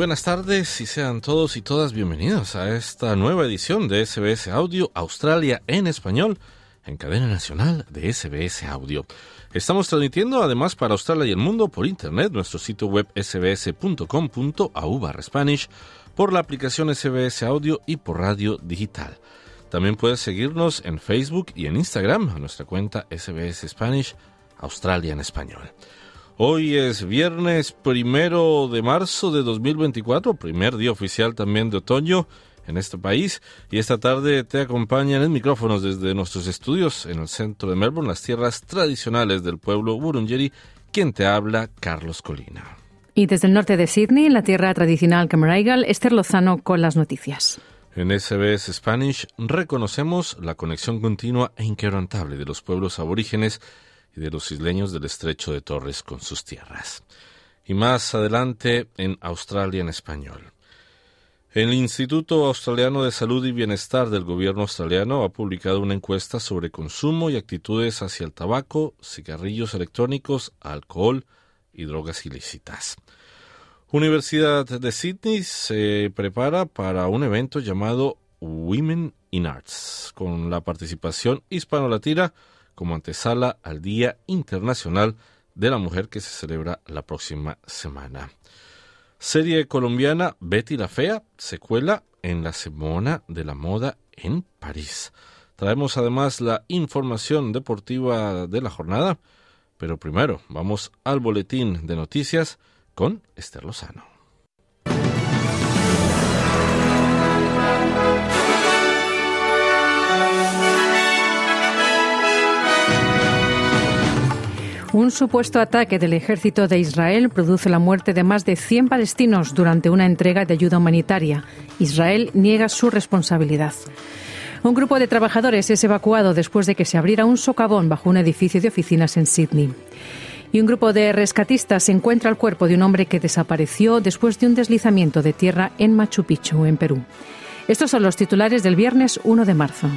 Buenas tardes y sean todos y todas bienvenidos a esta nueva edición de SBS Audio Australia en español en cadena nacional de SBS Audio. Estamos transmitiendo además para Australia y el mundo por internet, nuestro sitio web sbs.com.au barra Spanish, por la aplicación SBS Audio y por radio digital. También puedes seguirnos en Facebook y en Instagram a nuestra cuenta SBS Spanish Australia en español. Hoy es viernes primero de marzo de 2024, primer día oficial también de otoño en este país. Y esta tarde te acompañan en micrófonos desde nuestros estudios en el centro de Melbourne, las tierras tradicionales del pueblo Burungeri, quien te habla, Carlos Colina. Y desde el norte de Sydney, la tierra tradicional Camaraigal, Esther Lozano con las noticias. En SBS Spanish reconocemos la conexión continua e inquebrantable de los pueblos aborígenes y de los isleños del estrecho de Torres con sus tierras. Y más adelante en Australia en español. El Instituto Australiano de Salud y Bienestar del gobierno australiano ha publicado una encuesta sobre consumo y actitudes hacia el tabaco, cigarrillos electrónicos, alcohol y drogas ilícitas. Universidad de Sydney se prepara para un evento llamado Women in Arts, con la participación hispano-latina como antesala al Día Internacional de la Mujer que se celebra la próxima semana. Serie colombiana Betty la Fea se cuela en la Semana de la Moda en París. Traemos además la información deportiva de la jornada, pero primero vamos al boletín de noticias con Esther Lozano. Un supuesto ataque del ejército de Israel produce la muerte de más de 100 palestinos durante una entrega de ayuda humanitaria. Israel niega su responsabilidad. Un grupo de trabajadores es evacuado después de que se abriera un socavón bajo un edificio de oficinas en Sydney. Y un grupo de rescatistas encuentra el cuerpo de un hombre que desapareció después de un deslizamiento de tierra en Machu Picchu, en Perú. Estos son los titulares del viernes 1 de marzo.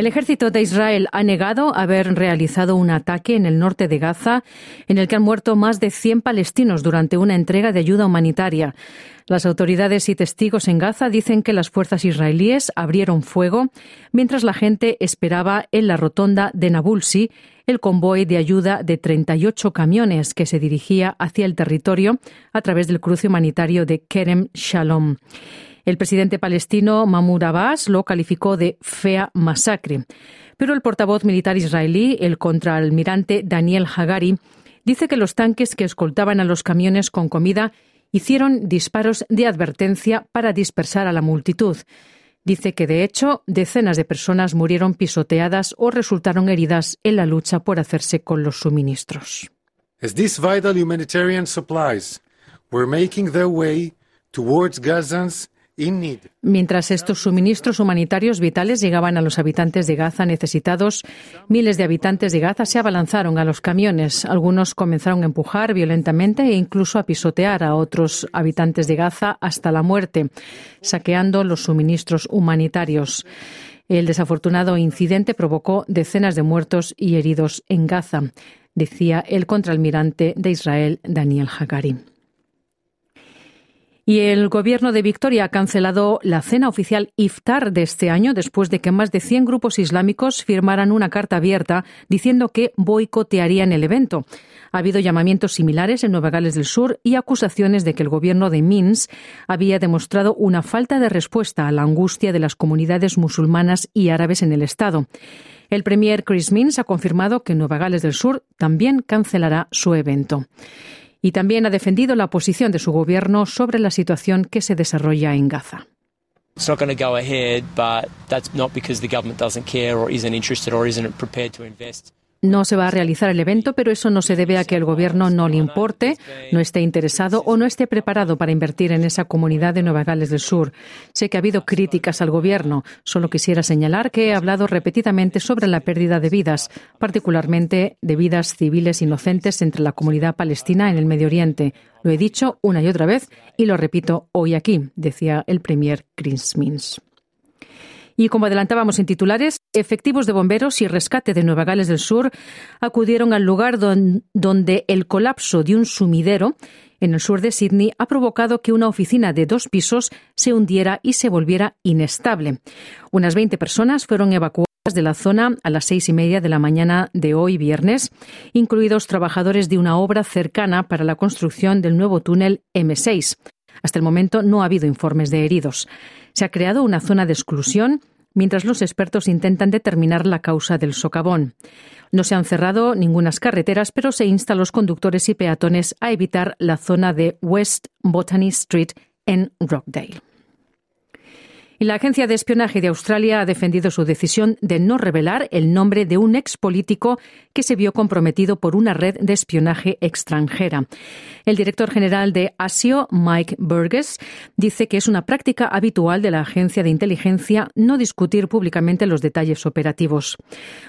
El ejército de Israel ha negado haber realizado un ataque en el norte de Gaza en el que han muerto más de 100 palestinos durante una entrega de ayuda humanitaria. Las autoridades y testigos en Gaza dicen que las fuerzas israelíes abrieron fuego mientras la gente esperaba en la rotonda de Nabulsi el convoy de ayuda de 38 camiones que se dirigía hacia el territorio a través del cruce humanitario de Kerem Shalom. El presidente palestino Mahmoud Abbas lo calificó de fea masacre. Pero el portavoz militar israelí, el contraalmirante Daniel Hagari, dice que los tanques que escoltaban a los camiones con comida hicieron disparos de advertencia para dispersar a la multitud. Dice que, de hecho, decenas de personas murieron pisoteadas o resultaron heridas en la lucha por hacerse con los suministros. Mientras estos suministros humanitarios vitales llegaban a los habitantes de Gaza necesitados, miles de habitantes de Gaza se abalanzaron a los camiones. Algunos comenzaron a empujar violentamente e incluso a pisotear a otros habitantes de Gaza hasta la muerte, saqueando los suministros humanitarios. El desafortunado incidente provocó decenas de muertos y heridos en Gaza, decía el contraalmirante de Israel, Daniel Hagari. Y el gobierno de Victoria ha cancelado la cena oficial Iftar de este año después de que más de 100 grupos islámicos firmaran una carta abierta diciendo que boicotearían el evento. Ha habido llamamientos similares en Nueva Gales del Sur y acusaciones de que el gobierno de Minsk había demostrado una falta de respuesta a la angustia de las comunidades musulmanas y árabes en el Estado. El premier Chris Minns ha confirmado que Nueva Gales del Sur también cancelará su evento y también ha defendido la posición de su gobierno sobre la situación que se desarrolla en Gaza. No se va a realizar el evento, pero eso no se debe a que el gobierno no le importe, no esté interesado o no esté preparado para invertir en esa comunidad de Nueva Gales del Sur. Sé que ha habido críticas al gobierno. Solo quisiera señalar que he hablado repetidamente sobre la pérdida de vidas, particularmente de vidas civiles inocentes entre la comunidad palestina en el Medio Oriente. Lo he dicho una y otra vez y lo repito hoy aquí, decía el premier Chris Mins. Y como adelantábamos en titulares, efectivos de bomberos y rescate de Nueva Gales del Sur acudieron al lugar donde el colapso de un sumidero en el sur de Sydney ha provocado que una oficina de dos pisos se hundiera y se volviera inestable. Unas 20 personas fueron evacuadas de la zona a las seis y media de la mañana de hoy viernes, incluidos trabajadores de una obra cercana para la construcción del nuevo túnel M6. Hasta el momento no ha habido informes de heridos. Se ha creado una zona de exclusión mientras los expertos intentan determinar la causa del socavón. No se han cerrado ningunas carreteras, pero se insta a los conductores y peatones a evitar la zona de West Botany Street en Rockdale. Y la agencia de espionaje de Australia ha defendido su decisión de no revelar el nombre de un ex político que se vio comprometido por una red de espionaje extranjera. El director general de ASIO, Mike Burgess, dice que es una práctica habitual de la agencia de inteligencia no discutir públicamente los detalles operativos.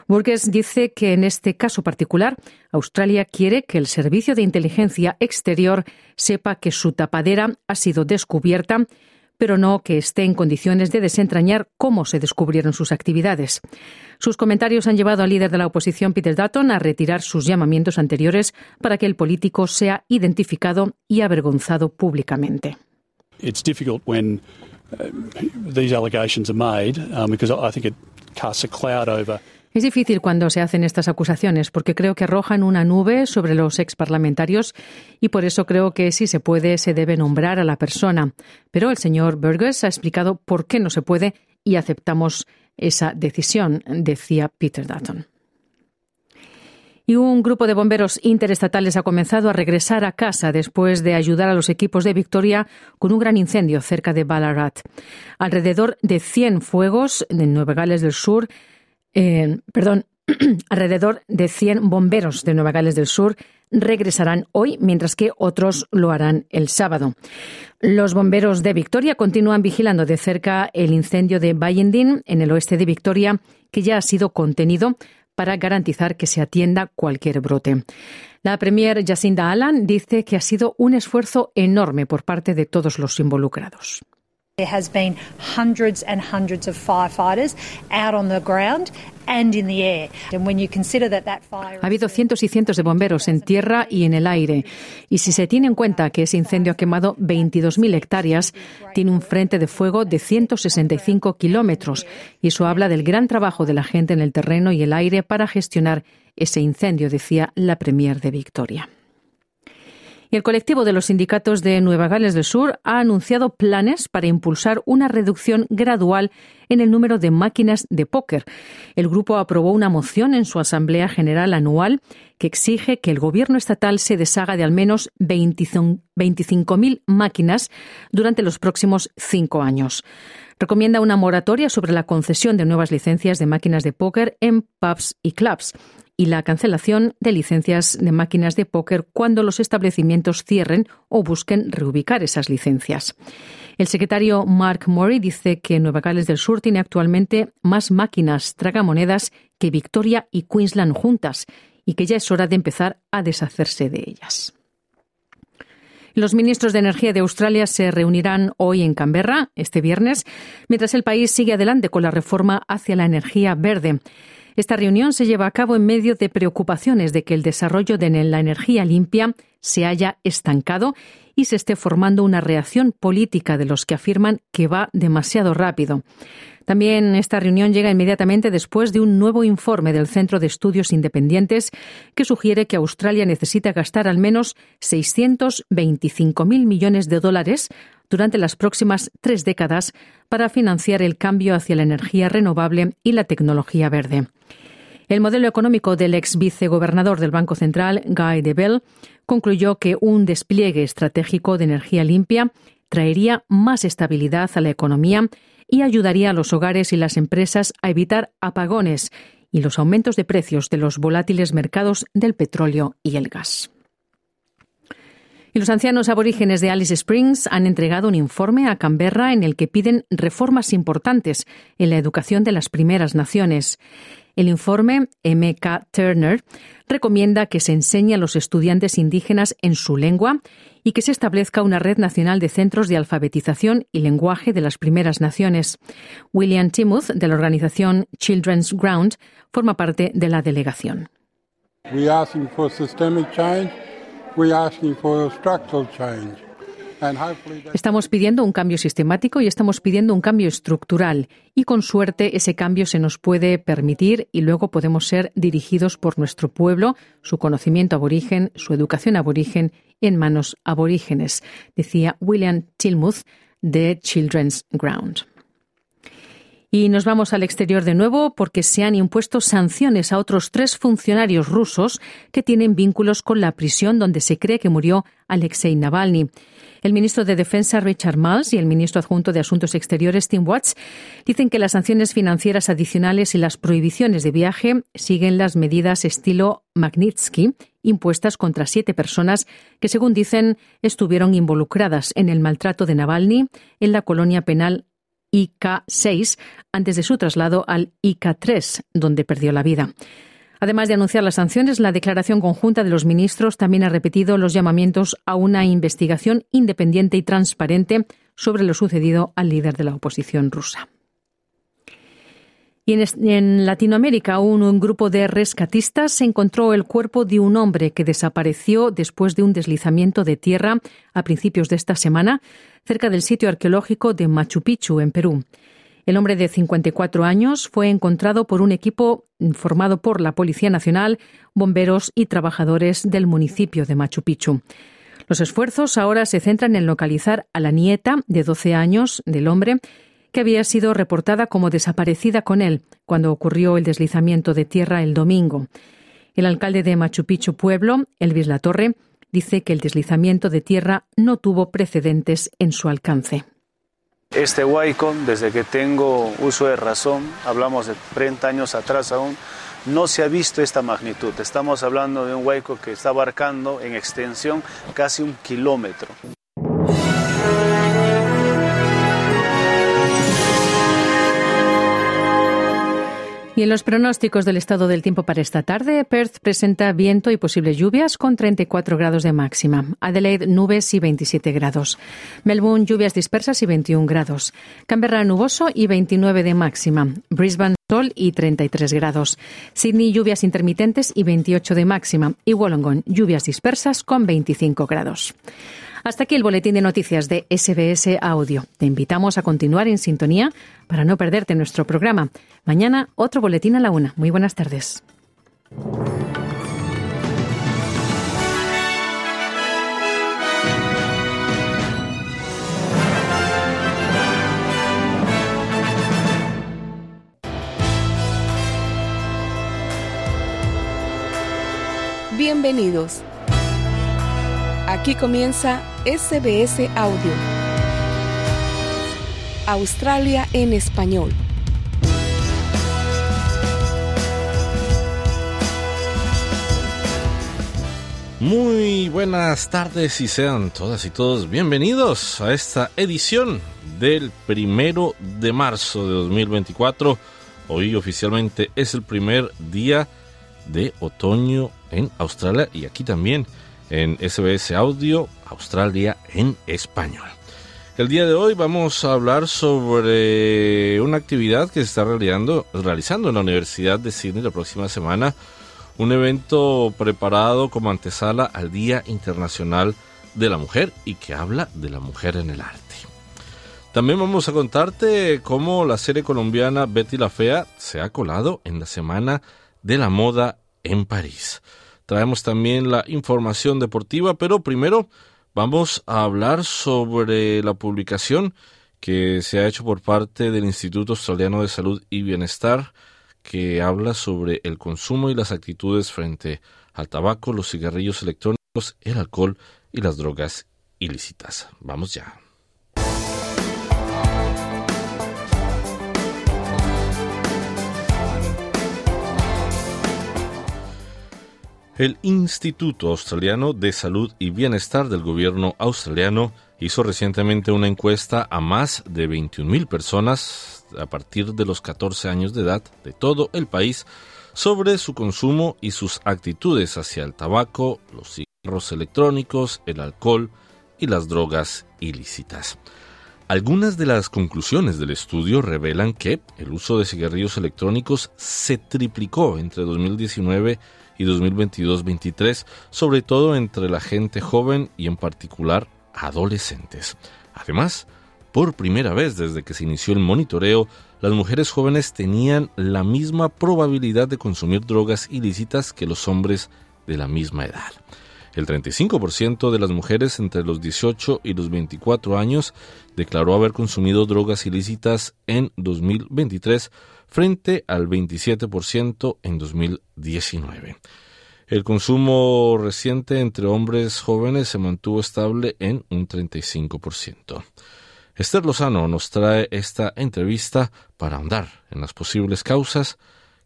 Burgess dice que en este caso particular, Australia quiere que el servicio de inteligencia exterior sepa que su tapadera ha sido descubierta pero no que esté en condiciones de desentrañar cómo se descubrieron sus actividades. Sus comentarios han llevado al líder de la oposición, Peter Dutton, a retirar sus llamamientos anteriores para que el político sea identificado y avergonzado públicamente. It's difficult when uh, these allegations are made um, because I think it casts a cloud over es difícil cuando se hacen estas acusaciones porque creo que arrojan una nube sobre los exparlamentarios y por eso creo que si se puede se debe nombrar a la persona. Pero el señor Burgess ha explicado por qué no se puede y aceptamos esa decisión, decía Peter Dutton. Y un grupo de bomberos interestatales ha comenzado a regresar a casa después de ayudar a los equipos de Victoria con un gran incendio cerca de Ballarat. Alrededor de 100 fuegos en Nueva Gales del Sur eh, perdón, alrededor de 100 bomberos de Nueva Gales del Sur regresarán hoy, mientras que otros lo harán el sábado. Los bomberos de Victoria continúan vigilando de cerca el incendio de Bayendin, en el oeste de Victoria, que ya ha sido contenido para garantizar que se atienda cualquier brote. La premier Jacinda Allan dice que ha sido un esfuerzo enorme por parte de todos los involucrados. Ha habido cientos y cientos de bomberos en tierra y en el aire. Y si se tiene en cuenta que ese incendio ha quemado 22.000 hectáreas, tiene un frente de fuego de 165 kilómetros. Y eso habla del gran trabajo de la gente en el terreno y el aire para gestionar ese incendio, decía la Premier de Victoria. Y el colectivo de los sindicatos de Nueva Gales del Sur ha anunciado planes para impulsar una reducción gradual en el número de máquinas de póker. El grupo aprobó una moción en su Asamblea General anual que exige que el gobierno estatal se deshaga de al menos 25.000 máquinas durante los próximos cinco años. Recomienda una moratoria sobre la concesión de nuevas licencias de máquinas de póker en pubs y clubs y la cancelación de licencias de máquinas de póker cuando los establecimientos cierren o busquen reubicar esas licencias. El secretario Mark Murray dice que Nueva Gales del Sur tiene actualmente más máquinas tragamonedas que Victoria y Queensland juntas y que ya es hora de empezar a deshacerse de ellas. Los ministros de Energía de Australia se reunirán hoy en Canberra, este viernes, mientras el país sigue adelante con la reforma hacia la energía verde. Esta reunión se lleva a cabo en medio de preocupaciones de que el desarrollo de la energía limpia se haya estancado se esté formando una reacción política de los que afirman que va demasiado rápido. También esta reunión llega inmediatamente después de un nuevo informe del Centro de Estudios Independientes que sugiere que Australia necesita gastar al menos 625.000 millones de dólares durante las próximas tres décadas para financiar el cambio hacia la energía renovable y la tecnología verde. El modelo económico del ex vicegobernador del Banco Central, Guy Debelle, concluyó que un despliegue estratégico de energía limpia traería más estabilidad a la economía y ayudaría a los hogares y las empresas a evitar apagones y los aumentos de precios de los volátiles mercados del petróleo y el gas. Y los ancianos aborígenes de Alice Springs han entregado un informe a Canberra en el que piden reformas importantes en la educación de las primeras naciones. El informe MK Turner recomienda que se enseñe a los estudiantes indígenas en su lengua y que se establezca una red nacional de centros de alfabetización y lenguaje de las primeras naciones. William Timuth, de la organización Children's Ground, forma parte de la delegación. Estamos pidiendo un cambio sistemático y estamos pidiendo un cambio estructural y con suerte ese cambio se nos puede permitir y luego podemos ser dirigidos por nuestro pueblo, su conocimiento aborigen, su educación aborigen en manos aborígenes, decía William Tilmuth de Children's Ground. Y nos vamos al exterior de nuevo porque se han impuesto sanciones a otros tres funcionarios rusos que tienen vínculos con la prisión donde se cree que murió Alexei Navalny. El ministro de Defensa Richard Marles y el ministro adjunto de Asuntos Exteriores Tim Watts dicen que las sanciones financieras adicionales y las prohibiciones de viaje siguen las medidas estilo Magnitsky impuestas contra siete personas que, según dicen, estuvieron involucradas en el maltrato de Navalny en la colonia penal IK-6 antes de su traslado al IK-3, donde perdió la vida. Además de anunciar las sanciones, la declaración conjunta de los ministros también ha repetido los llamamientos a una investigación independiente y transparente sobre lo sucedido al líder de la oposición rusa. Y en, Latinoamérica, un, grupo de rescatistas encontró el cuerpo de un hombre que desapareció después de un deslizamiento de tierra a principios de esta semana cerca del sitio arqueológico de Machu Picchu, en Perú. El hombre de 54 años fue encontrado por un equipo formado por la Policía Nacional, bomberos y trabajadores del municipio de Machu Picchu. Los esfuerzos ahora se centran en localizar a la nieta de 12 años del hombre que había sido reportada como desaparecida con él cuando ocurrió el deslizamiento de tierra el domingo. El alcalde de Machu Picchu Pueblo, Elvis Latorre, dice que el deslizamiento de tierra no tuvo precedentes en su alcance. Este huaico, desde que tengo uso de razón, hablamos de 30 años atrás aún, no se ha visto esta magnitud. Estamos hablando de un huaico que está abarcando en extensión casi un kilómetro. Y en los pronósticos del estado del tiempo para esta tarde, Perth presenta viento y posibles lluvias con 34 grados de máxima. Adelaide, nubes y 27 grados. Melbourne, lluvias dispersas y 21 grados. Canberra, nuboso y 29 de máxima. Brisbane, sol y 33 grados. Sydney, lluvias intermitentes y 28 de máxima. Y Wollongong, lluvias dispersas con 25 grados. Hasta aquí el boletín de noticias de SBS Audio. Te invitamos a continuar en sintonía para no perderte nuestro programa. Mañana otro boletín a la una. Muy buenas tardes. Bienvenidos. Aquí comienza SBS Audio. Australia en español. Muy buenas tardes y sean todas y todos bienvenidos a esta edición del primero de marzo de 2024. Hoy oficialmente es el primer día de otoño en Australia y aquí también en SBS Audio Australia en español. El día de hoy vamos a hablar sobre una actividad que se está realizando, realizando en la Universidad de Sydney la próxima semana, un evento preparado como antesala al Día Internacional de la Mujer y que habla de la mujer en el arte. También vamos a contarte cómo la serie colombiana Betty la Fea se ha colado en la Semana de la Moda en París. Traemos también la información deportiva, pero primero vamos a hablar sobre la publicación que se ha hecho por parte del Instituto Australiano de Salud y Bienestar, que habla sobre el consumo y las actitudes frente al tabaco, los cigarrillos electrónicos, el alcohol y las drogas ilícitas. Vamos ya. El Instituto Australiano de Salud y Bienestar del gobierno australiano hizo recientemente una encuesta a más de 21.000 personas a partir de los 14 años de edad de todo el país sobre su consumo y sus actitudes hacia el tabaco, los cigarros electrónicos, el alcohol y las drogas ilícitas. Algunas de las conclusiones del estudio revelan que el uso de cigarrillos electrónicos se triplicó entre 2019 y 2022-23, sobre todo entre la gente joven y en particular adolescentes. Además, por primera vez desde que se inició el monitoreo, las mujeres jóvenes tenían la misma probabilidad de consumir drogas ilícitas que los hombres de la misma edad. El 35% de las mujeres entre los 18 y los 24 años declaró haber consumido drogas ilícitas en 2023 frente al 27% en 2019. El consumo reciente entre hombres jóvenes se mantuvo estable en un 35%. Esther Lozano nos trae esta entrevista para ahondar en las posibles causas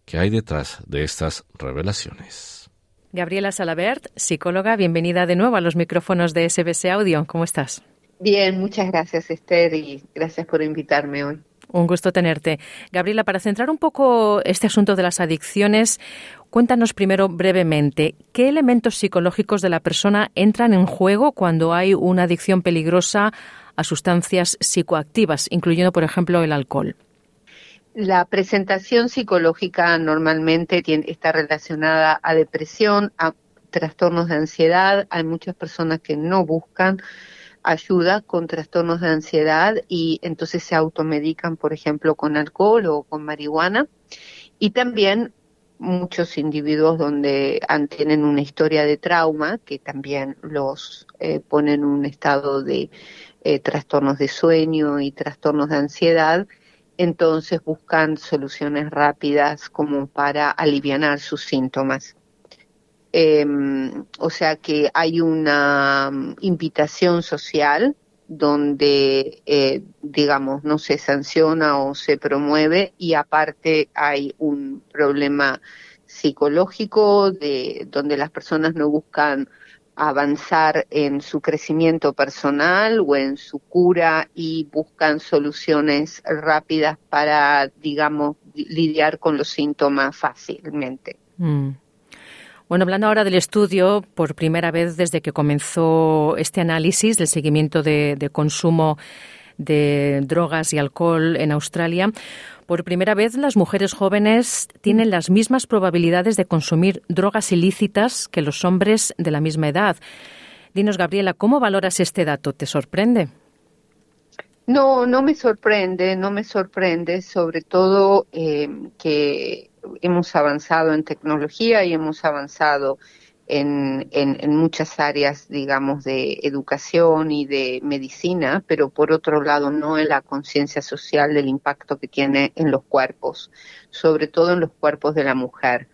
que hay detrás de estas revelaciones. Gabriela Salabert, psicóloga, bienvenida de nuevo a los micrófonos de SBS Audio. ¿Cómo estás? Bien, muchas gracias Esther y gracias por invitarme hoy. Un gusto tenerte. Gabriela, para centrar un poco este asunto de las adicciones, cuéntanos primero brevemente qué elementos psicológicos de la persona entran en juego cuando hay una adicción peligrosa a sustancias psicoactivas, incluyendo, por ejemplo, el alcohol. La presentación psicológica normalmente está relacionada a depresión, a trastornos de ansiedad. Hay muchas personas que no buscan ayuda con trastornos de ansiedad y entonces se automedican, por ejemplo, con alcohol o con marihuana. Y también muchos individuos donde tienen una historia de trauma que también los eh, pone en un estado de eh, trastornos de sueño y trastornos de ansiedad, entonces buscan soluciones rápidas como para aliviar sus síntomas. Em, o sea que hay una mm, invitación social donde, eh, digamos, no se sanciona o se promueve y aparte hay un problema psicológico de donde las personas no buscan avanzar en su crecimiento personal o en su cura y buscan soluciones rápidas para, digamos, lidiar con los síntomas fácilmente. Mm. Bueno, hablando ahora del estudio, por primera vez desde que comenzó este análisis del seguimiento de, consumo de drogas y alcohol en Australia, por primera vez las mujeres jóvenes tienen las mismas probabilidades de consumir drogas ilícitas que los hombres de la misma edad. Dinos, Gabriela, ¿cómo valoras este dato? ¿Te sorprende? No, no me sorprende, no me sorprende, sobre todo eh, que hemos avanzado en tecnología y hemos avanzado en, muchas áreas, digamos, de educación y de medicina, pero por otro lado no en la conciencia social del impacto que tiene en los cuerpos, sobre todo en los cuerpos de la mujer,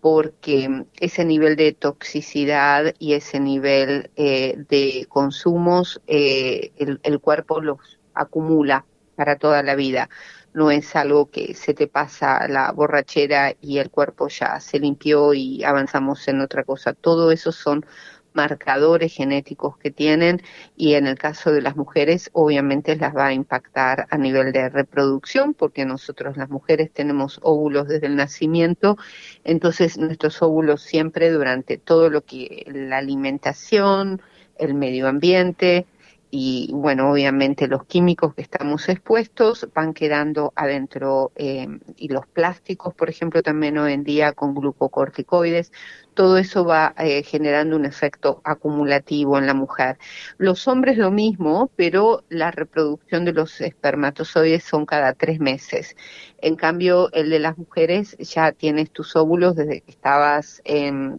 porque ese nivel de toxicidad y ese nivel eh, de consumos, eh, el, el cuerpo los acumula para toda la vida no es algo que se te pasa la borrachera y el cuerpo ya se limpió y avanzamos en otra cosa. Todo eso son marcadores genéticos que tienen y en el caso de las mujeres obviamente las va a impactar a nivel de reproducción porque nosotros las mujeres tenemos óvulos desde el nacimiento, entonces nuestros óvulos siempre durante todo lo que la alimentación, el medio ambiente, y bueno, obviamente los químicos que estamos expuestos van quedando adentro eh, y los plásticos, por ejemplo, también hoy en día con glucocorticoides, todo eso va eh, generando un efecto acumulativo en la mujer. Los hombres lo mismo, pero la reproducción de los espermatozoides son cada tres meses. En cambio, el de las mujeres ya tienes tus óvulos desde que estabas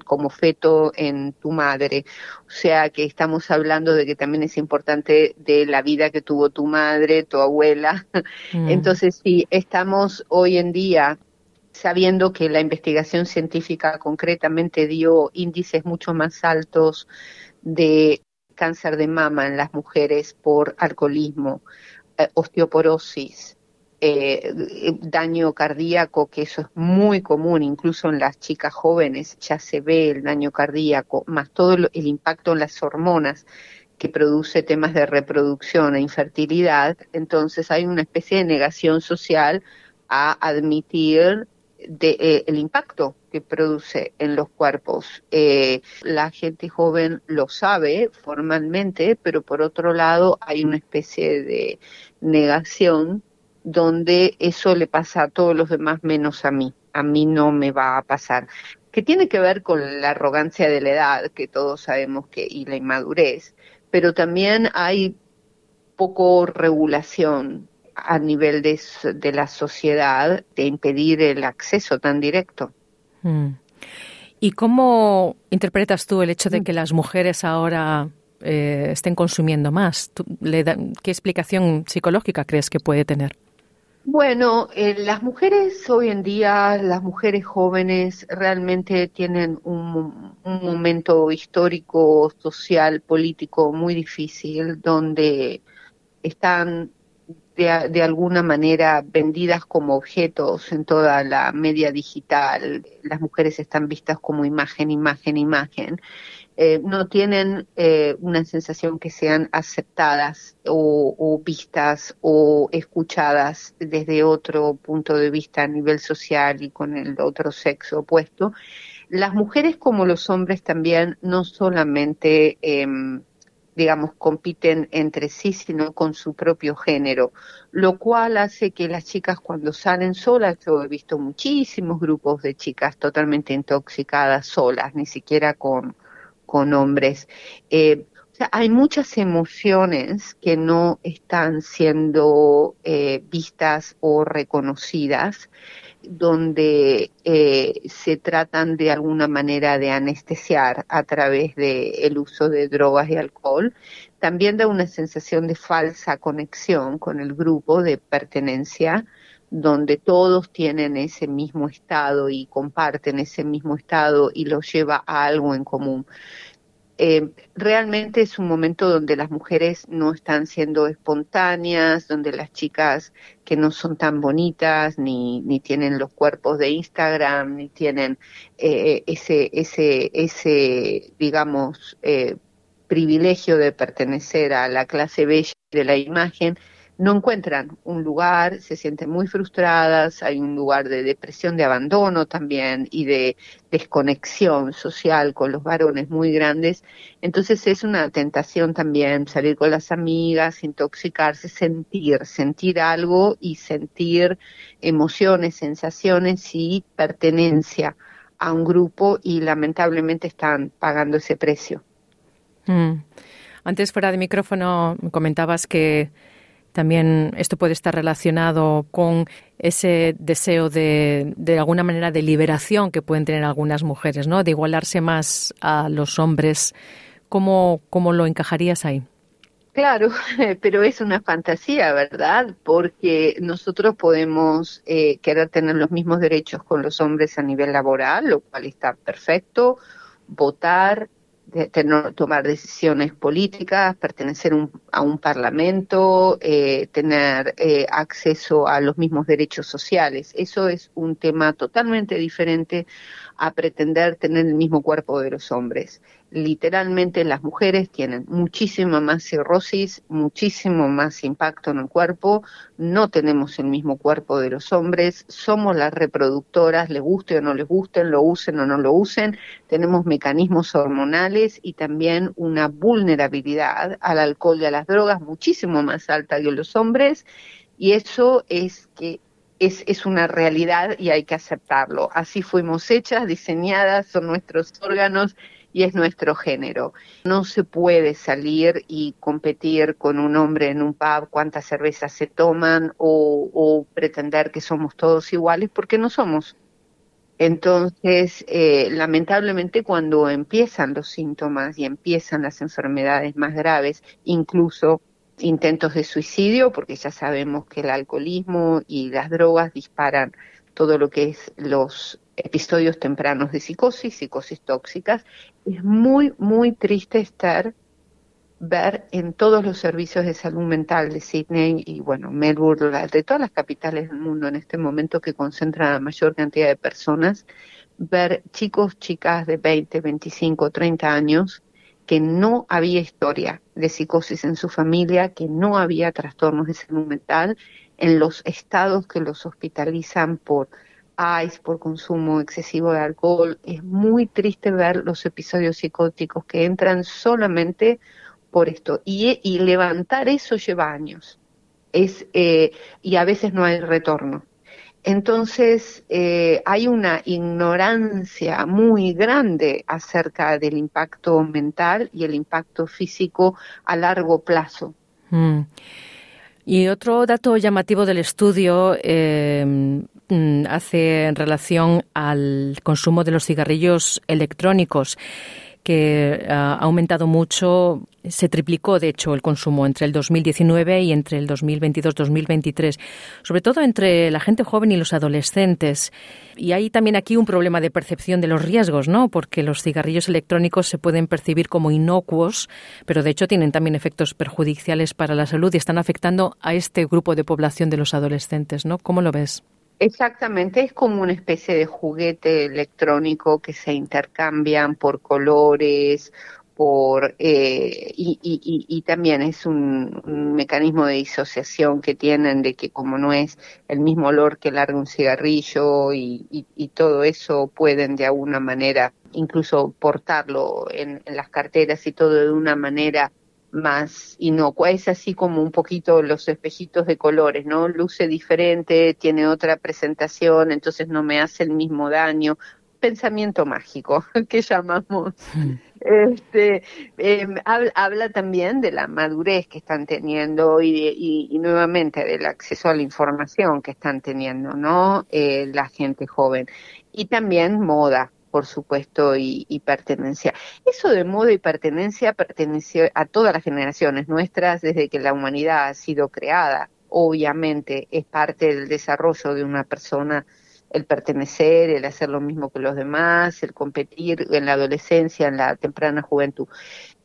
como feto en tu madre. O sea que estamos hablando de que también es importante de la vida que tuvo tu madre, tu abuela. Mm. Entonces, sí, estamos hoy en día sabiendo que la investigación científica concretamente dio índices mucho más altos de cáncer de mama en las mujeres por alcoholismo, eh, osteoporosis, eh, daño cardíaco, que eso es muy común, incluso en las chicas jóvenes ya se ve el daño cardíaco, más todo el impacto en las hormonas que produce temas de reproducción e infertilidad, entonces hay una especie de negación social a admitir de, eh, el impacto que produce en los cuerpos. Eh, la gente joven lo sabe formalmente, pero por otro lado hay una especie de negación donde eso le pasa a todos los demás menos a mí. A mí no me va a pasar. Que tiene que ver con la arrogancia de la edad, que todos sabemos que, y la inmadurez, pero también hay poco regulación a nivel de, de la sociedad de impedir el acceso tan directo. Mm. ¿Y cómo interpretas tú el hecho de que las mujeres ahora eh, estén consumiendo más? ¿Qué explicación psicológica crees que puede tener? Bueno, eh, las mujeres hoy en día, las mujeres jóvenes realmente tienen un, momento histórico, social, político muy difícil, donde están de, de, alguna manera vendidas como objetos en toda la media digital. Las mujeres están vistas como imagen, imagen, imagen. Eh, no tienen eh, una sensación que sean aceptadas o, vistas o escuchadas desde otro punto de vista a nivel social y con el otro sexo opuesto. Las mujeres como los hombres también no solamente, em, digamos, compiten entre sí, sino con su propio género, lo cual hace que las chicas cuando salen solas, yo he visto muchísimos grupos de chicas totalmente intoxicadas solas, ni siquiera con con hombres. Eh, hay muchas emociones que no están siendo eh, vistas o reconocidas, donde eh, se tratan de alguna manera de anestesiar a través del el uso de drogas y alcohol. También da una sensación de falsa conexión con el grupo, de pertenencia, donde todos tienen ese mismo estado y comparten ese mismo estado y los lleva a algo en común. Eh, realmente es un momento donde las mujeres no están siendo espontáneas, donde las chicas que no son tan bonitas, ni, ni tienen los cuerpos de Instagram, ni tienen eh, ese, ese, ese, digamos, eh, privilegio de pertenecer a la clase bella de la imagen, no encuentran un lugar, se sienten muy frustradas, hay un lugar de depresión, de abandono también y de desconexión social con los varones muy grandes. Entonces es una tentación también salir con las amigas, intoxicarse, sentir, sentir algo y sentir emociones, sensaciones y pertenencia a un grupo y lamentablemente están pagando ese precio. Mm. Antes fuera de micrófono comentabas que también esto puede estar relacionado con ese deseo de, de alguna manera, de liberación que pueden tener algunas mujeres, ¿no? De igualarse más a los hombres. ¿Cómo, cómo lo encajarías ahí? Claro, pero es una fantasía, ¿verdad? Porque nosotros podemos eh, querer tener los mismos derechos con los hombres a nivel laboral, lo cual está perfecto, votar, de tener, tomar decisiones políticas, pertenecer a un parlamento, eh, tener eh, acceso a los mismos derechos sociales. Eso es un tema totalmente diferente a pretender tener el mismo cuerpo de los hombres literalmente las mujeres tienen muchísima más cirrosis, muchísimo más impacto en el cuerpo, no tenemos el mismo cuerpo de los hombres, somos las reproductoras, les guste o no les gusten, lo usen o no lo usen, tenemos mecanismos hormonales y también una vulnerabilidad al alcohol y a las drogas muchísimo más alta que los hombres. Y eso es que es, es, una realidad y hay que aceptarlo. Así fuimos hechas, diseñadas, son nuestros órganos y es nuestro género. No se puede salir y competir con un hombre en un pub cuántas cervezas se toman o, pretender que somos todos iguales porque no somos. Entonces, eh, lamentablemente cuando empiezan los síntomas y empiezan las enfermedades más graves, incluso intentos de suicidio, porque ya sabemos que el alcoholismo y las drogas disparan todo lo que es los episodios tempranos de psicosis, psicosis tóxicas. Es muy, muy triste estar ver en todos los servicios de salud mental de Sydney y bueno, Melbourne, de todas las capitales del mundo en este momento que concentran la mayor cantidad de personas, ver chicos, chicas de 20, 25, 30 años que no había historia de psicosis en su familia, que no había trastornos de salud mental, en los estados que los hospitalizan por ICE, por consumo excesivo de alcohol. Es muy triste ver los episodios psicóticos que entran solamente por esto. Y, levantar eso lleva años. Es, eh, y a veces no hay retorno. Entonces, eh, hay una ignorancia muy grande acerca del impacto mental y el impacto físico a largo plazo. Mm. Y otro dato llamativo del estudio eh, hace en relación al consumo de los cigarrillos electrónicos que ha aumentado mucho, se triplicó de hecho el consumo entre el 2019 y entre el 2022-2023, sobre todo entre la gente joven y los adolescentes. Y hay también aquí un problema de percepción de los riesgos, ¿no? Porque los cigarrillos electrónicos se pueden percibir como inocuos, pero de hecho tienen también efectos perjudiciales para la salud y están afectando a este grupo de población de los adolescentes, ¿no? ¿Cómo lo ves? Exactamente, es como una especie de juguete electrónico que se intercambian por colores, por eh, y, y, y, también es un, mecanismo de disociación que tienen de que como no es el mismo olor que larga un cigarrillo y, todo eso pueden de alguna manera incluso portarlo en, en las carteras y todo de una manera más inocua, es así como un poquito los espejitos de colores, ¿no? Luce diferente, tiene otra presentación, entonces no me hace el mismo daño. Pensamiento mágico, que llamamos. Este, em, habla, también de la madurez que están teniendo y, y, nuevamente del acceso a la información que están teniendo, ¿no? Eh, la gente joven. Y también moda, por supuesto, y, pertenencia. Eso de moda y pertenencia perteneció a todas las generaciones nuestras desde que la humanidad ha sido creada. Obviamente es parte del desarrollo de una persona el pertenecer, el hacer lo mismo que los demás, el competir en la adolescencia, en la temprana juventud.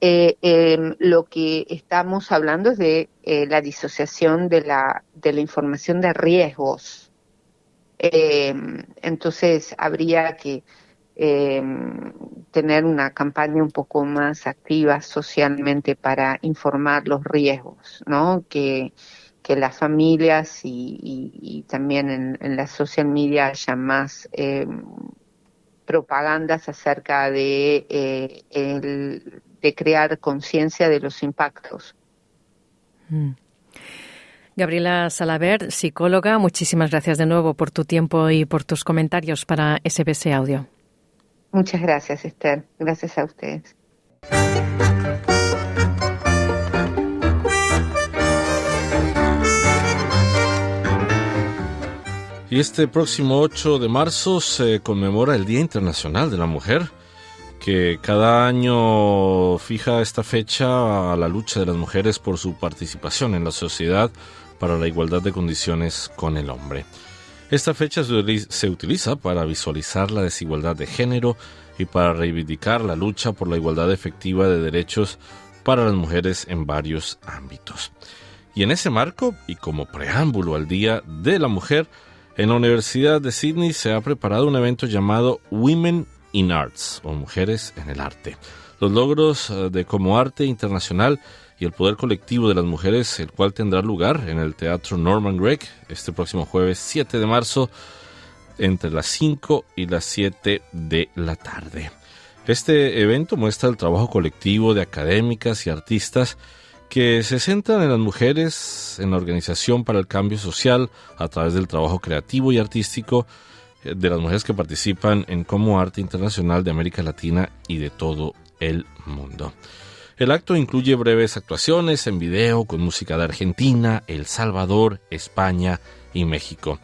Eh, em, lo que estamos hablando es de eh, la disociación de la, de la información de riesgos. Em, entonces habría que eh, tener una campaña un poco más activa socialmente para informar los riesgos, ¿no? Que, que las familias y, también en, la social media haya más eh, propagandas acerca de, eh, el, de crear conciencia de los impactos. Mm. Gabriela Salaver, psicóloga, muchísimas gracias de nuevo por tu tiempo y por tus comentarios para SBS Audio. Muchas gracias, Esther. Gracias a ustedes. Y este próximo 8 de marzo se conmemora el Día Internacional de la Mujer, que cada año fija esta fecha a la lucha de las mujeres por su participación en la sociedad para la igualdad de condiciones con el hombre. Esta fecha se utiliza para visualizar la desigualdad de género y para reivindicar la lucha por la igualdad efectiva de derechos para las mujeres en varios ámbitos. Y en ese marco, y como preámbulo al Día de la Mujer, en la Universidad de Sydney se ha preparado un evento llamado Women in Arts, o Mujeres en el Arte. Los logros eh, de como arte internacional y el poder colectivo de las mujeres, el cual tendrá lugar en el Teatro Norman Gregg este próximo jueves 7 de marzo entre las 5 y las 7 de la tarde. Este evento muestra el trabajo colectivo de académicas y artistas que se centran en las mujeres, en la organización para el cambio social a través del trabajo creativo y artístico eh, de las mujeres que participan en Como Arte Internacional de América Latina y de todo el mundo. El acto incluye breves actuaciones en video con música de Argentina, El Salvador, España y México.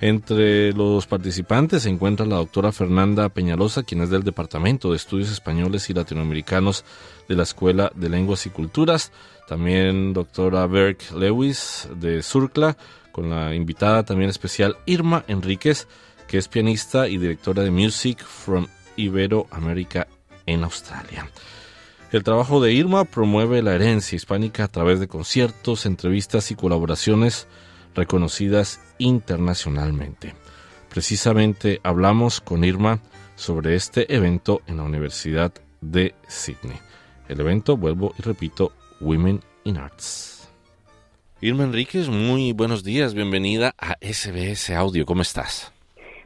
Entre los participantes se encuentra la doctora Fernanda Peñalosa, quien es del Departamento de Estudios Españoles y Latinoamericanos de la Escuela de Lenguas y Culturas, también doctora Berk Lewis de Surcla, con la invitada también especial Irma Enríquez, que es pianista y directora de Music from Iberoamérica en Australia. El trabajo de Irma promueve la herencia hispánica a través de conciertos, entrevistas y colaboraciones reconocidas internacionalmente. Precisamente hablamos con Irma sobre este evento en la Universidad de Sydney. El evento, vuelvo y repito, Women in Arts. Irma Enríquez, muy buenos días, bienvenida a SBS Audio, ¿cómo estás?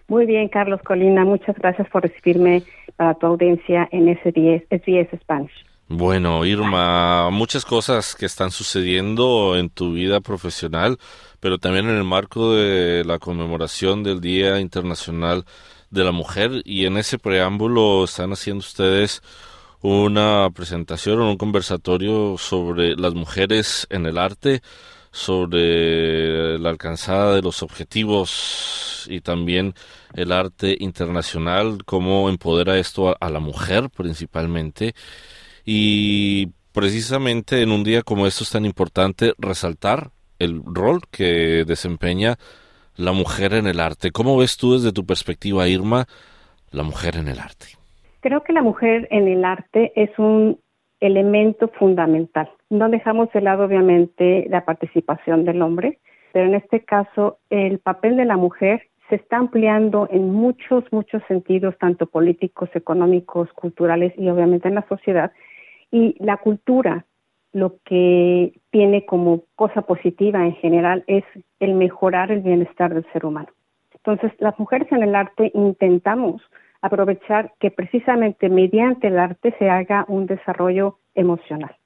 Muy bien, Carlos Colina, muchas gracias por recibirme para tu audiencia en SBS, SBS Spanish. Bueno, Irma, muchas cosas que están sucediendo en tu vida profesional, pero también en el marco de la conmemoración del Día Internacional de la Mujer y en ese preámbulo están haciendo ustedes una presentación o un conversatorio sobre las mujeres en el arte, sobre la alcanzada de los objetivos y también el arte internacional, cómo empodera esto a, la mujer principalmente. Y precisamente en un día como esto es tan importante resaltar el rol que desempeña la mujer en el arte. ¿Cómo ves tú desde tu perspectiva, Irma, la mujer en el arte? Creo que la mujer en el arte es un elemento fundamental. No dejamos de lado, obviamente, la participación del hombre, pero en este caso el papel de la mujer se está ampliando en muchos, muchos sentidos, tanto políticos, económicos, culturales y obviamente en la sociedad, y la cultura lo que tiene como cosa positiva en general es el mejorar el bienestar del ser humano. Entonces, las mujeres en el arte intentamos aprovechar que precisamente mediante el arte se haga un desarrollo emocional,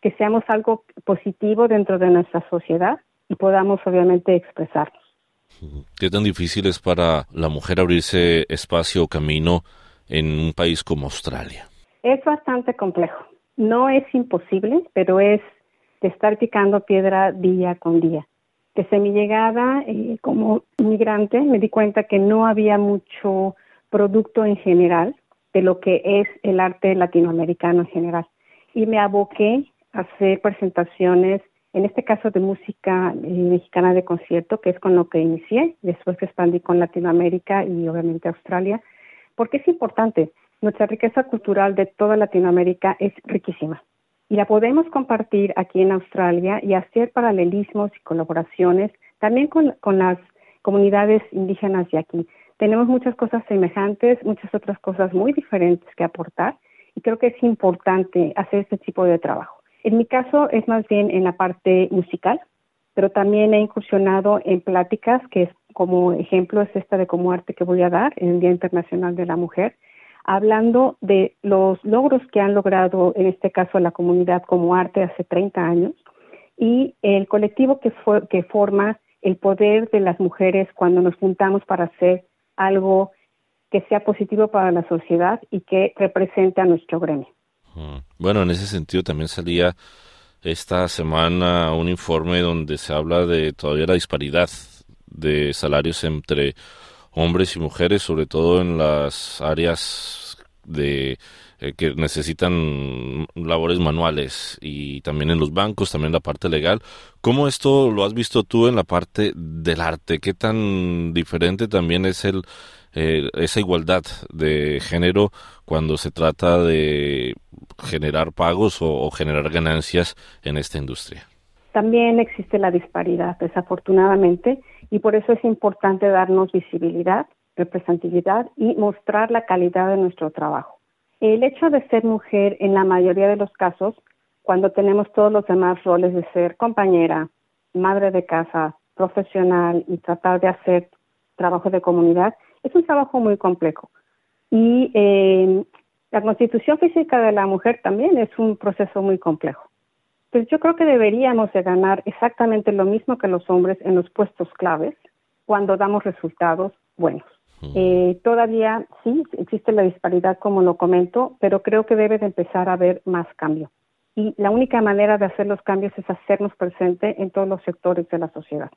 que seamos algo positivo dentro de nuestra sociedad y podamos obviamente expresarnos. ¿Qué tan difícil es para la mujer abrirse espacio o camino en un país como Australia? Es bastante complejo no es imposible, pero es de estar picando piedra día con día. Desde mi llegada eh, como inmigrante me di cuenta que no había mucho producto en general de lo que es el arte latinoamericano en general. Y me aboqué a hacer presentaciones, en este caso de música eh, mexicana de concierto, que es con lo que inicié. Después expandí con Latinoamérica y obviamente Australia, porque es importante. Nuestra riqueza cultural de toda Latinoamérica es riquísima y la podemos compartir aquí en Australia y hacer paralelismos y colaboraciones también con, las comunidades indígenas de aquí. Tenemos muchas cosas semejantes, muchas otras cosas muy diferentes que aportar y creo que es importante hacer este tipo de trabajo. En mi caso es más bien en la parte musical, pero también he incursionado en pláticas, que es como ejemplo es esta de como arte que voy a dar en el Día Internacional de la Mujer, hablando de los logros que han logrado, en este caso, la comunidad como arte hace 30 años y el colectivo que, que forma el poder de las mujeres cuando nos juntamos para hacer algo que sea positivo para la sociedad y que represente a nuestro gremio. Bueno, en ese sentido también salía esta semana un informe donde se habla de todavía la disparidad de salarios entre hombres y mujeres, sobre todo en las áreas de eh, que necesitan labores manuales y también en los bancos, también la parte legal. ¿Cómo esto lo has visto tú en la parte del arte? ¿Qué tan diferente también es el eh, esa igualdad de género cuando se trata de generar pagos o generar ganancias en esta industria? También existe la disparidad, desafortunadamente, y por eso es importante darnos visibilidad, representatividad y mostrar la calidad de nuestro trabajo. El hecho de ser mujer en la mayoría de los casos, cuando tenemos todos los demás roles de ser compañera, madre de casa, profesional y tratar de hacer trabajo de comunidad, es un trabajo muy complejo. Y eh, la constitución física de la mujer también es un proceso muy complejo. Pues yo creo que deberíamos de ganar exactamente lo mismo que los hombres en los puestos claves cuando damos resultados buenos. Eh, todavía sí existe la disparidad, como lo comento, pero creo que debe de empezar a haber más cambio. Y la única manera de hacer los cambios es hacernos presente en todos los sectores de la sociedad.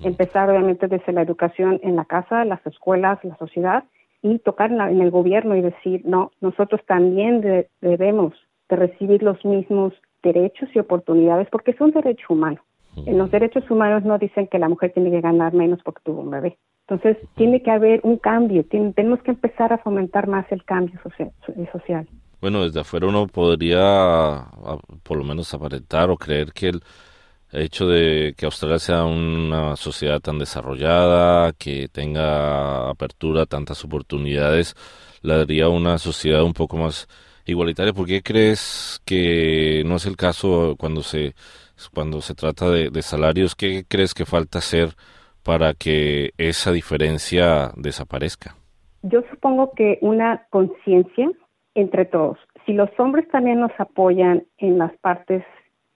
Empezar obviamente desde la educación en la casa, las escuelas, la sociedad y tocar en, el gobierno y decir, no, nosotros también debemos de recibir los mismos derechos y oportunidades porque es un derecho humano. En los derechos humanos no dicen que la mujer tiene que ganar menos porque tuvo un bebé. Entonces, tiene que haber un cambio, tenemos que empezar a fomentar más el cambio social. Bueno, desde afuera uno podría por lo menos aparentar o creer que el hecho de que Australia sea una sociedad tan desarrollada, que tenga apertura, tantas oportunidades, la daría una sociedad un poco más igualitaria. ¿Por qué crees que no es el caso cuando se cuando se trata de, de salarios? ¿Qué crees que falta hacer para que esa diferencia desaparezca? Yo supongo que una conciencia entre todos. Si los hombres también nos apoyan en las partes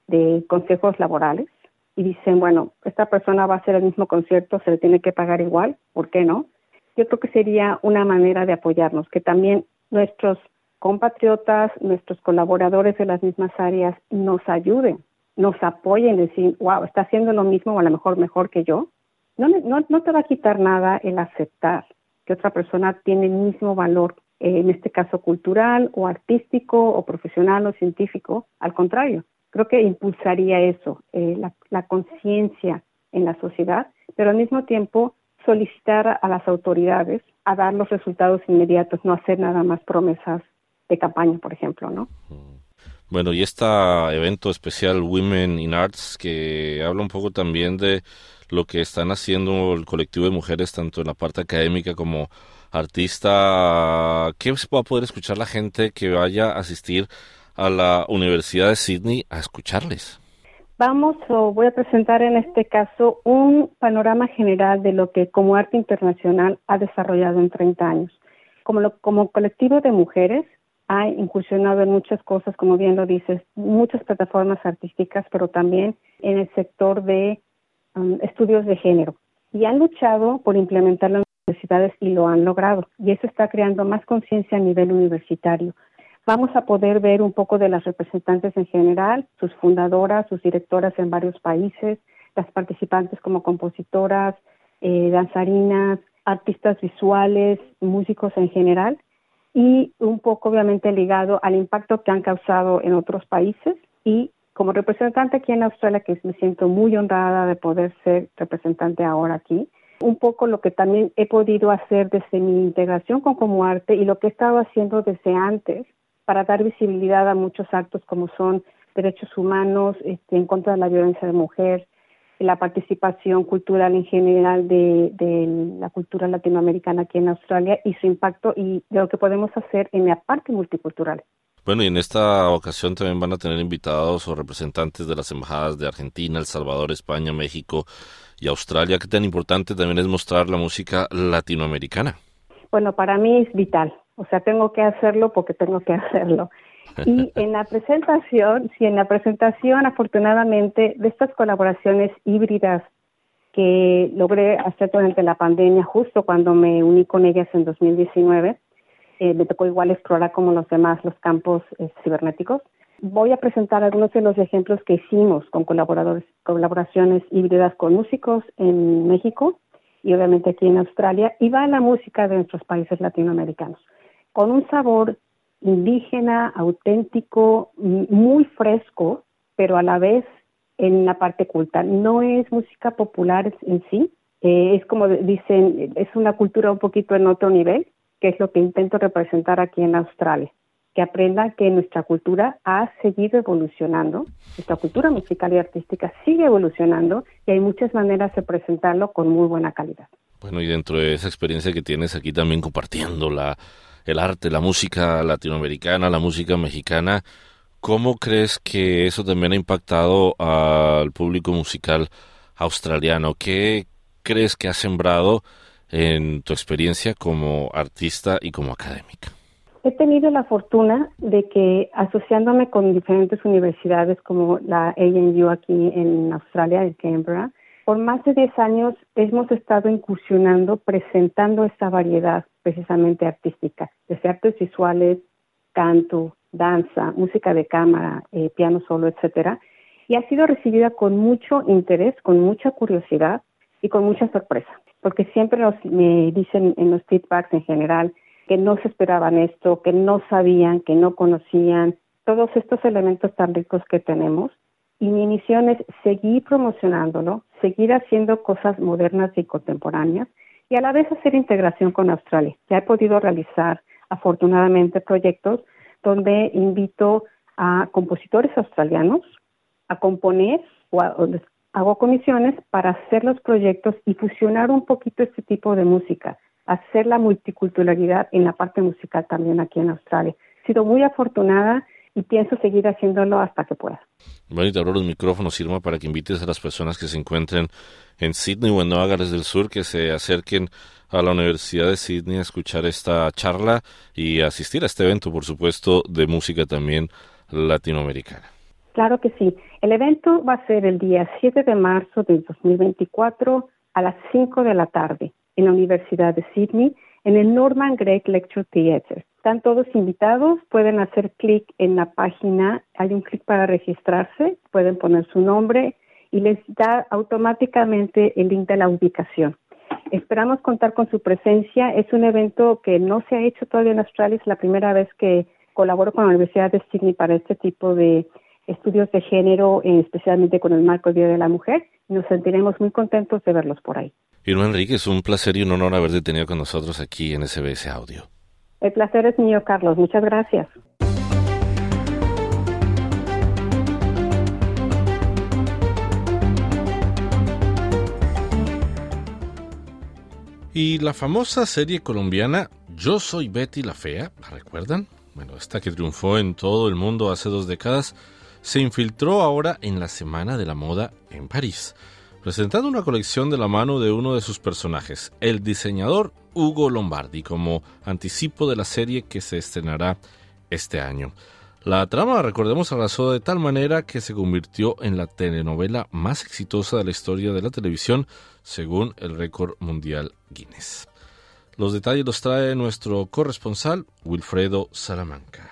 de consejos laborales y dicen, bueno, esta persona va a hacer el mismo concierto, se le tiene que pagar igual, ¿por qué no? Yo creo que sería una manera de apoyarnos, que también nuestros compatriotas, nuestros colaboradores de las mismas áreas nos ayuden, nos apoyen, decir, wow, está haciendo lo mismo o a lo mejor mejor que yo. No, no, no te va a quitar nada el aceptar que otra persona tiene el mismo valor, eh, en este caso cultural o artístico o profesional o científico. Al contrario, creo que impulsaría eso, eh, la, la conciencia en la sociedad, pero al mismo tiempo solicitar a las autoridades a dar los resultados inmediatos, no hacer nada más promesas de campaña, por ejemplo, ¿no? Bueno, y este evento especial Women in Arts que habla un poco también de lo que están haciendo el colectivo de mujeres tanto en la parte académica como artista, ¿qué va a poder escuchar la gente que vaya a asistir a la Universidad de Sydney a escucharles? Vamos, o voy a presentar en este caso un panorama general de lo que como arte internacional ha desarrollado en 30 años. Como, como colectivo de mujeres, ha incursionado en muchas cosas, como bien lo dices, muchas plataformas artísticas, pero también en el sector de um, estudios de género. Y han luchado por implementarlo en universidades y lo han logrado. Y eso está creando más conciencia a nivel universitario Vamos a poder ver un poco de las representantes en general, sus fundadoras, sus directoras en varios países, las participantes como compositoras, eh, danzarinas, artistas visuales, músicos en general, y un poco obviamente ligado al impacto que han causado en otros países. Y como representante aquí en Australia, que me siento muy honrada de poder ser representante ahora aquí, un poco lo que también he podido hacer desde mi integración con Como Arte y lo que he estado haciendo desde antes para dar visibilidad a muchos actos como son derechos humanos, este, en contra de la violencia de mujer, la participación cultural en general de, la cultura latinoamericana aquí en Australia y su impacto y de lo que podemos hacer en la parte multicultural. Bueno, y en esta ocasión también van a tener invitados o representantes de las embajadas de Argentina, El Salvador, España, México y Australia. ¿Qué tan importante también es mostrar la música latinoamericana? Bueno, para mí es vital. O sea, tengo que hacerlo porque tengo que hacerlo. Y en la presentación, sí, en la presentación, afortunadamente, de estas colaboraciones híbridas que logré hacer durante la pandemia, justo cuando me uní con ellas en 2019, eh, me tocó igual explorar como los demás los campos eh, cibernéticos. Voy a presentar algunos de los ejemplos que hicimos con colaboradores, colaboraciones híbridas con músicos en México y obviamente aquí en Australia, y va a la música de nuestros países latinoamericanos con un sabor indígena, auténtico, muy fresco, pero a la vez en la parte culta. No es música popular en sí, eh, es como dicen, es una cultura un poquito en otro nivel, que es lo que intento representar aquí en Australia. Que aprendan que nuestra cultura ha seguido evolucionando, nuestra cultura musical y artística sigue evolucionando y hay muchas maneras de presentarlo con muy buena calidad. Bueno, y dentro de esa experiencia que tienes aquí también compartiendo la, el arte, la música latinoamericana, la música mexicana. ¿Cómo crees que eso también ha impactado al público musical australiano? ¿Qué crees que ha sembrado en tu experiencia como artista y como académica? He tenido la fortuna de que asociándome con diferentes universidades como la ANU aquí en Australia, en Canberra, por más de 10 años hemos estado incursionando, presentando esta variedad precisamente artística, desde artes visuales, canto, danza, música de cámara, eh, piano solo, etcétera, y ha sido recibida con mucho interés, con mucha curiosidad y con mucha sorpresa, porque siempre nos me dicen en los feedbacks en general que no se esperaban esto, que no sabían, que no conocían todos estos elementos tan ricos que tenemos. Y mi misión es seguir promocionándolo, seguir haciendo cosas modernas y contemporáneas y a la vez hacer integración con Australia. Ya he podido realizar afortunadamente proyectos donde invito a compositores australianos a componer o, hago comisiones para hacer los proyectos y fusionar un poquito este tipo de música, hacer la multiculturalidad en la parte musical también aquí en Australia. He sido muy afortunada y pienso seguir haciéndolo hasta que pueda. Bueno, y te abro los micrófonos, Irma, para que invites a las personas que se encuentren en Sydney o en Nueva Gales del Sur que se acerquen a la Universidad de Sydney a escuchar esta charla y asistir a este evento, por supuesto, de música también latinoamericana. Claro que sí. El evento va a ser el día 7 de marzo del 2024 a las 5 de la tarde en la Universidad de Sydney en el Norman Gregg Lecture Theatre. Están todos invitados, pueden hacer clic en la página, hay un clic para registrarse, pueden poner su nombre y les da automáticamente el link de la ubicación. Esperamos contar con su presencia. Es un evento que no se ha hecho todavía en Australia, es la primera vez que colaboro con la Universidad de Sydney para este tipo de estudios de género, eh, especialmente con el marco del Día de la Mujer. Nos sentiremos muy contentos de verlos por ahí. Irma Enrique, es un placer y un honor haberte tenido con nosotros aquí en SBS Audio. El placer es mío, Carlos. Muchas gracias. Y la famosa serie colombiana Yo soy Betty la Fea, ¿la recuerdan? Bueno, esta que triunfó en todo el mundo hace dos décadas, se infiltró ahora en la Semana de la Moda en París, presentando una colección de la mano de uno de sus personajes, el diseñador Hugo Lombardi, como anticipo de la serie que se estrenará este año. La trama, recordemos, arrasó de tal manera que se convirtió en la telenovela más exitosa de la historia de la televisión, según el récord mundial Guinness. Los detalles los trae nuestro corresponsal Wilfredo Salamanca.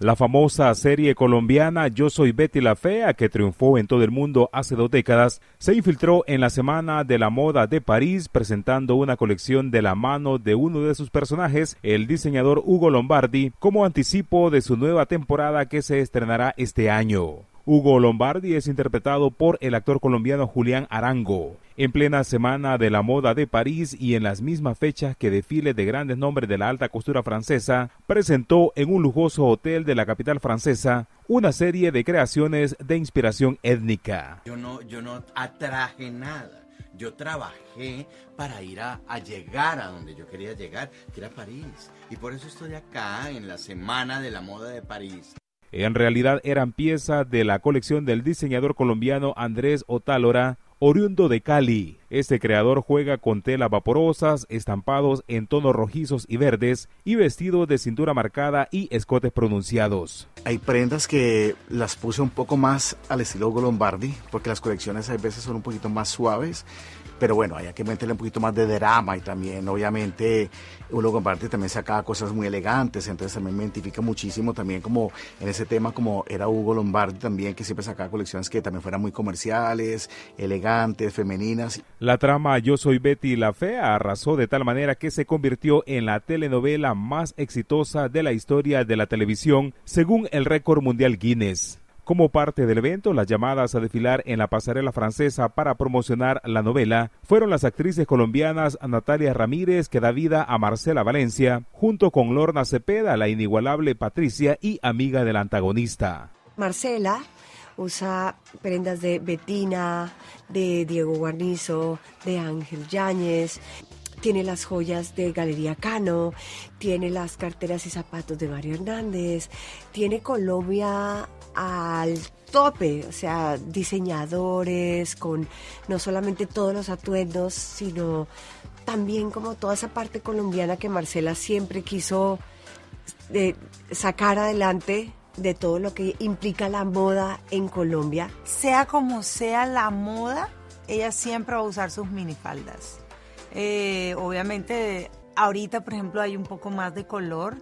La famosa serie colombiana Yo Soy Betty la Fea, que triunfó en todo el mundo hace dos décadas, se infiltró en la Semana de la Moda de París presentando una colección de la mano de uno de sus personajes, el diseñador Hugo Lombardi, como anticipo de su nueva temporada que se estrenará este año. Hugo Lombardi es interpretado por el actor colombiano Julián Arango. En plena semana de la moda de París y en las mismas fechas que desfile de grandes nombres de la alta costura francesa, presentó en un lujoso hotel de la capital francesa una serie de creaciones de inspiración étnica. Yo no, yo no atraje nada. Yo trabajé para ir a, a, llegar a donde yo quería llegar, que era París. Y por eso estoy acá en la Semana de la Moda de París. En realidad eran piezas de la colección del diseñador colombiano Andrés Otálora, oriundo de Cali. Este creador juega con telas vaporosas, estampados en tonos rojizos y verdes y vestidos de cintura marcada y escotes pronunciados. Hay prendas que las puse un poco más al estilo Lombardi, porque las colecciones a veces son un poquito más suaves pero bueno, hay que meterle un poquito más de drama y también, obviamente, uno comparte también sacaba cosas muy elegantes, entonces también me identifica muchísimo también como en ese tema como era Hugo Lombardi también, que siempre sacaba colecciones que también fueran muy comerciales, elegantes, femeninas. La trama Yo Soy Betty la Fea arrasó de tal manera que se convirtió en la telenovela más exitosa de la historia de la televisión, según el récord mundial Guinness. Como parte del evento, las llamadas a desfilar en la pasarela francesa para promocionar la novela fueron las actrices colombianas Natalia Ramírez, que da vida a Marcela Valencia, junto con Lorna Cepeda, la inigualable Patricia y amiga del antagonista. Marcela usa prendas de Betina, de Diego Guarnizo, de Ángel Yáñez, tiene las joyas de Galería Cano, tiene las carteras y zapatos de Mario Hernández, tiene Colombia al tope, o sea, diseñadores con no solamente todos los atuendos, sino también como toda esa parte colombiana que Marcela siempre quiso eh, sacar adelante de todo lo que implica la moda en Colombia. Sea como sea la moda, ella siempre va a usar sus minifaldas. Eh, obviamente, ahorita, por ejemplo, hay un poco más de color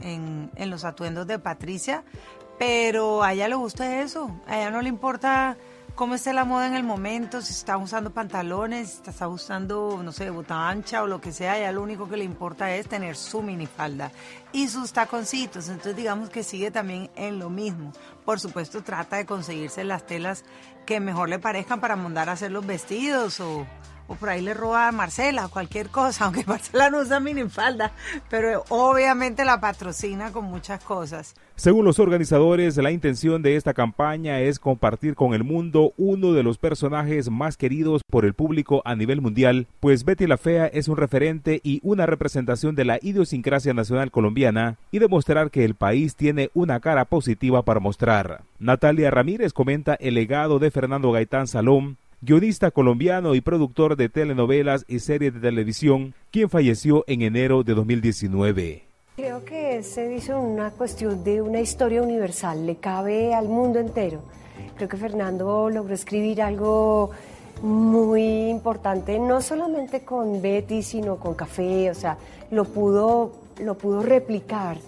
en, en los atuendos de Patricia, pero a ella le gusta eso. A ella no le importa cómo esté la moda en el momento, si está usando pantalones, si está usando, no sé, bota ancha o lo que sea, ella lo único que le importa es tener su minifalda y sus taconcitos. Entonces digamos que sigue también en lo mismo. Por supuesto trata de conseguirse las telas que mejor le parezcan para mandar a hacer los vestidos o o por ahí le roba a Marcela, cualquier cosa, aunque Marcela no usa minifalda, pero obviamente la patrocina con muchas cosas. Según los organizadores, la intención de esta campaña es compartir con el mundo uno de los personajes más queridos por el público a nivel mundial, pues Betty la Fea es un referente y una representación de la idiosincrasia nacional colombiana y demostrar que el país tiene una cara positiva para mostrar. Natalia Ramírez comenta el legado de Fernando Gaitán Salom, guionista colombiano y productor de telenovelas y series de televisión, quien falleció en enero de 2019. Creo que se dice una cuestión de una historia universal, le cabe al mundo entero. Creo que Fernando logró escribir algo muy importante, no solamente con Betty, sino con Café, o sea, lo pudo, lo pudo replicar.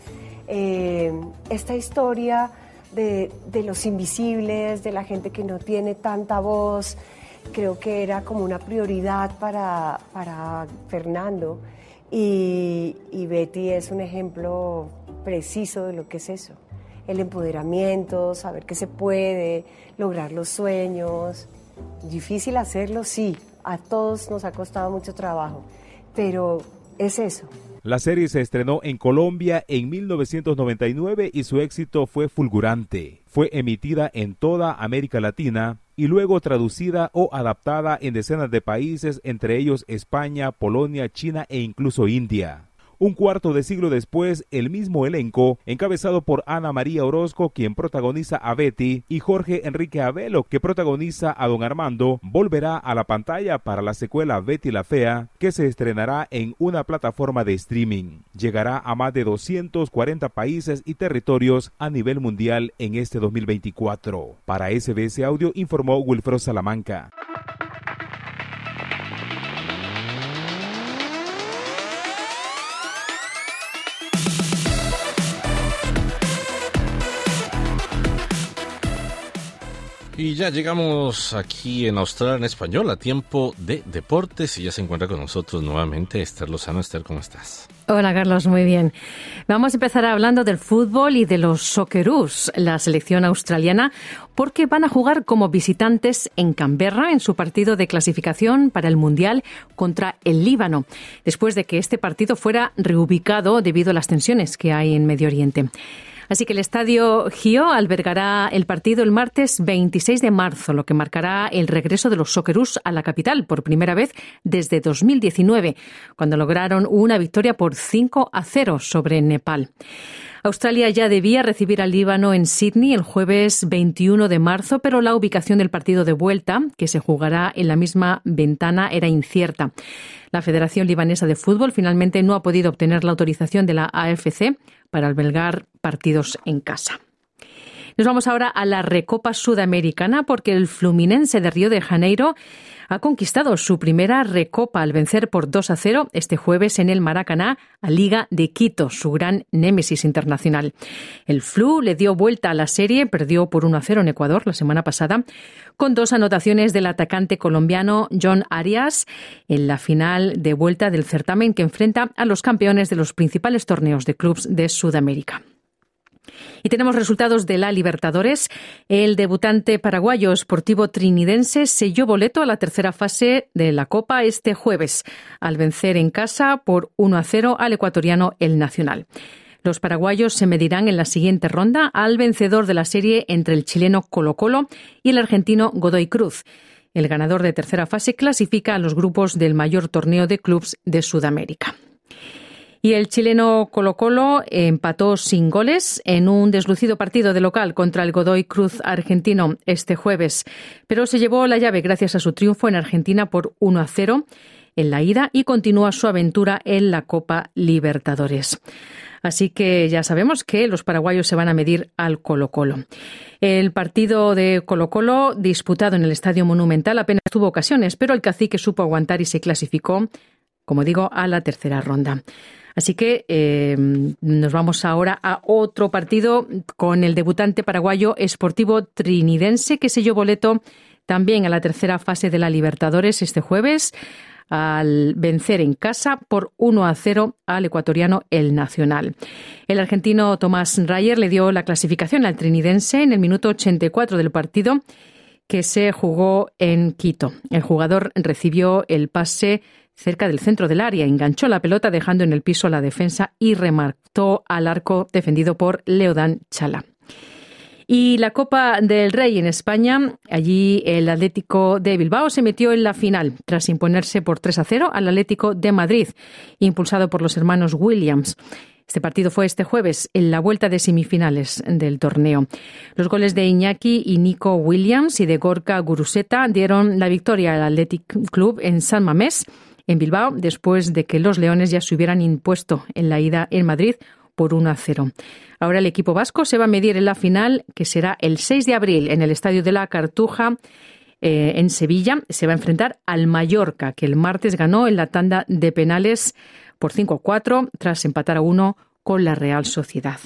Eh, esta historia de, de, los invisibles, de la gente que no tiene tanta voz, creo que era como una prioridad para, para Fernando. Y, Betty es un ejemplo preciso de lo que es eso. El empoderamiento, saber que se puede, lograr los sueños. Difícil hacerlo, sí. A todos nos ha costado mucho trabajo, pero es eso. La serie se estrenó en Colombia en 1999 y su éxito fue fulgurante. Fue emitida en toda América Latina y luego traducida o adaptada en decenas de países, entre ellos España, Polonia, China e incluso India. Un cuarto de siglo después, el mismo elenco, encabezado por Ana María Orozco, quien protagoniza a Betty, y Jorge Enrique Abelo, que protagoniza a Don Armando, volverá a la pantalla para la secuela Betty la Fea, que se estrenará en una plataforma de streaming. Llegará a más de 240 países y territorios a nivel mundial en este 2024. Para SBS Audio informó Wilfredo Salamanca. Y ya llegamos aquí en Australia en español a tiempo de deportes y ya se encuentra con nosotros nuevamente Esther Lozano. Esther, ¿cómo estás? Hola Carlos, muy bien. Vamos a empezar hablando del fútbol y de los Socceroos, la selección australiana, porque van a jugar como visitantes en Canberra en su partido de clasificación para el Mundial contra el Líbano, después de que este partido fuera reubicado debido a las tensiones que hay en Medio Oriente. Así que el estadio Gio albergará el partido el martes 26 de marzo, lo que marcará el regreso de los Socceroos a la capital por primera vez desde 2019, cuando lograron una victoria por 5 a 0 sobre Nepal. Australia ya debía recibir al Líbano en Sydney el jueves 21 de marzo, pero la ubicación del partido de vuelta, que se jugará en la misma ventana, era incierta. La Federación Libanesa de Fútbol finalmente no ha podido obtener la autorización de la AFC para albergar partidos en casa. Nos vamos ahora a la Recopa Sudamericana porque el Fluminense de Río de Janeiro ha conquistado su primera Recopa al vencer por 2 a 0 este jueves en el Maracaná a Liga de Quito, su gran némesis internacional. El Flu le dio vuelta a la serie, perdió por 1 a 0 en Ecuador la semana pasada, con dos anotaciones del atacante colombiano John Arias en la final de vuelta del certamen que enfrenta a los campeones de los principales torneos de clubes de Sudamérica. Y tenemos resultados de la Libertadores. El debutante paraguayo Sportivo Trinidense selló boleto a la tercera fase de la Copa este jueves, al vencer en casa por 1 a 0 al ecuatoriano El Nacional. Los paraguayos se medirán en la siguiente ronda al vencedor de la serie entre el chileno Colo Colo y el argentino Godoy Cruz. El ganador de tercera fase clasifica a los grupos del mayor torneo de clubes de Sudamérica. Y el chileno Colo Colo empató sin goles en un deslucido partido de local contra el Godoy Cruz argentino este jueves, pero se llevó la llave gracias a su triunfo en Argentina por 1 a 0 en la ida y continúa su aventura en la Copa Libertadores. Así que ya sabemos que los paraguayos se van a medir al Colo Colo. El partido de Colo Colo, disputado en el Estadio Monumental, apenas tuvo ocasiones, pero el cacique supo aguantar y se clasificó, como digo, a la tercera ronda. Así que eh, nos vamos ahora a otro partido con el debutante paraguayo Esportivo Trinidense que selló boleto también a la tercera fase de la Libertadores este jueves al vencer en casa por 1 a 0 al ecuatoriano El Nacional. El argentino Tomás Rayer le dio la clasificación al trinidense en el minuto 84 del partido que se jugó en Quito. El jugador recibió el pase cerca del centro del área, enganchó la pelota dejando en el piso la defensa y remató al arco defendido por Leodán Chala. Y la Copa del Rey en España, allí el Atlético de Bilbao se metió en la final tras imponerse por 3 a 0 al Atlético de Madrid, impulsado por los hermanos Williams. Este partido fue este jueves en la vuelta de semifinales del torneo. Los goles de Iñaki y Nico Williams y de Gorka Guruseta dieron la victoria al Athletic Club en San Mamés, en Bilbao, después de que los Leones ya se hubieran impuesto en la ida en Madrid por 1 a 0. Ahora el equipo vasco se va a medir en la final, que será el 6 de abril en el Estadio de la Cartuja. Eh, en Sevilla se va a enfrentar al Mallorca, que el martes ganó en la tanda de penales por 5 a 4 tras empatar a 1 con la Real Sociedad.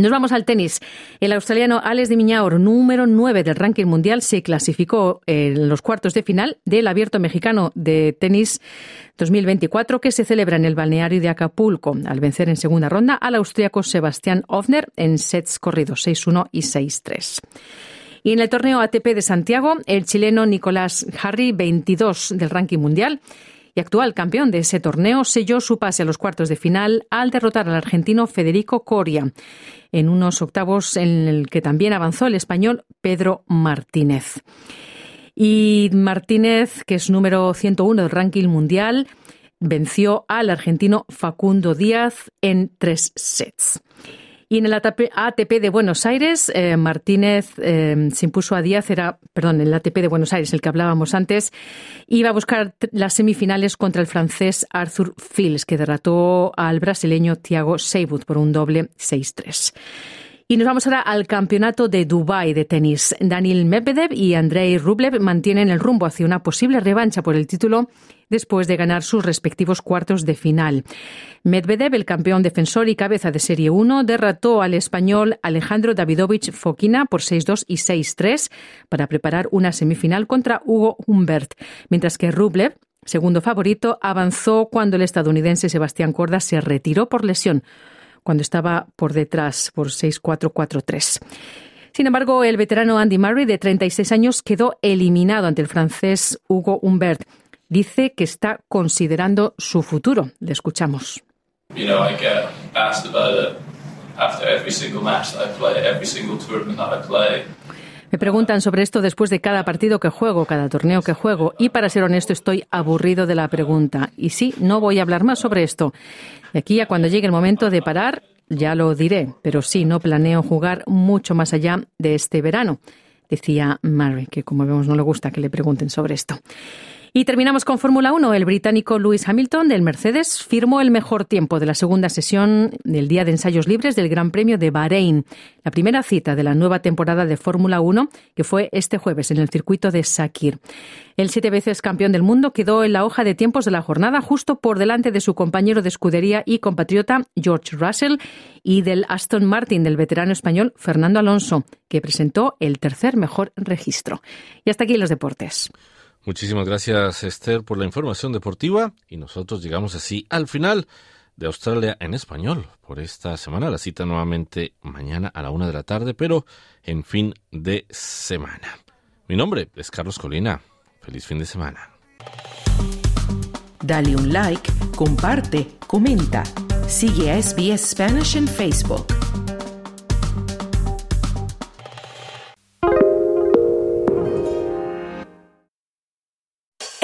Nos vamos al tenis. El australiano Alex de Miñaur, número 9 del ranking mundial, se clasificó en los cuartos de final del Abierto Mexicano de Tenis 2024 que se celebra en el balneario de Acapulco, al vencer en segunda ronda al austríaco Sebastián Ofner en sets corridos 6-1 y 6-3. Y en el torneo ATP de Santiago, el chileno Nicolás Harry, 22 del ranking mundial, actual campeón de ese torneo, selló su pase a los cuartos de final al derrotar al argentino Federico Coria en unos octavos en el que también avanzó el español Pedro Martínez. Y Martínez, que es número 101 del ranking mundial, venció al argentino Facundo Díaz en tres sets. Y en el ATP de Buenos Aires, eh, Martínez eh, se impuso a Díaz, era, perdón, el ATP de Buenos Aires, el que hablábamos antes, iba a buscar las semifinales contra el francés Arthur Fils, que derrotó al brasileño Thiago Seyboth por un doble 6-3. Y nos vamos ahora al campeonato de Dubái de tenis. Daniel Medvedev y Andrei Rublev mantienen el rumbo hacia una posible revancha por el título después de ganar sus respectivos cuartos de final. Medvedev, el campeón defensor y cabeza de Serie 1, derrotó al español Alejandro Davidovich Fokina por 6-2 y 6-3 para preparar una semifinal contra Hugo Humbert, mientras que Rublev, segundo favorito, avanzó cuando el estadounidense Sebastián Corda se retiró por lesión cuando estaba por detrás por 6-4-4-3. Sin embargo, el veterano Andy Murray, de 36 años, quedó eliminado ante el francés Hugo Humbert. Dice que está considerando su futuro. Le escuchamos. You know, I get asked about it after every single match that I play, every single tournament that I play. Me preguntan sobre esto después de cada partido que juego, cada torneo que juego, y para ser honesto estoy aburrido de la pregunta. Y sí, no voy a hablar más sobre esto. De aquí a cuando llegue el momento de parar, ya lo diré, pero sí, no planeo jugar mucho más allá de este verano, decía Mary, que como vemos no le gusta que le pregunten sobre esto. Y terminamos con Fórmula 1. El británico Lewis Hamilton del Mercedes firmó el mejor tiempo de la segunda sesión del día de ensayos libres del Gran Premio de Bahrein, la primera cita de la nueva temporada de Fórmula 1 que fue este jueves en el circuito de Sakir. El siete veces campeón del mundo quedó en la hoja de tiempos de la jornada justo por delante de su compañero de escudería y compatriota George Russell y del Aston Martin del veterano español Fernando Alonso, que presentó el tercer mejor registro. Y hasta aquí los deportes. Muchísimas gracias, Esther, por la información deportiva. Y nosotros llegamos así al final de Australia en español por esta semana. La cita nuevamente mañana a la una de la tarde, pero en fin de semana. Mi nombre es Carlos Colina. Feliz fin de semana. Dale un like, comparte, comenta. Sigue a SBS Spanish en Facebook.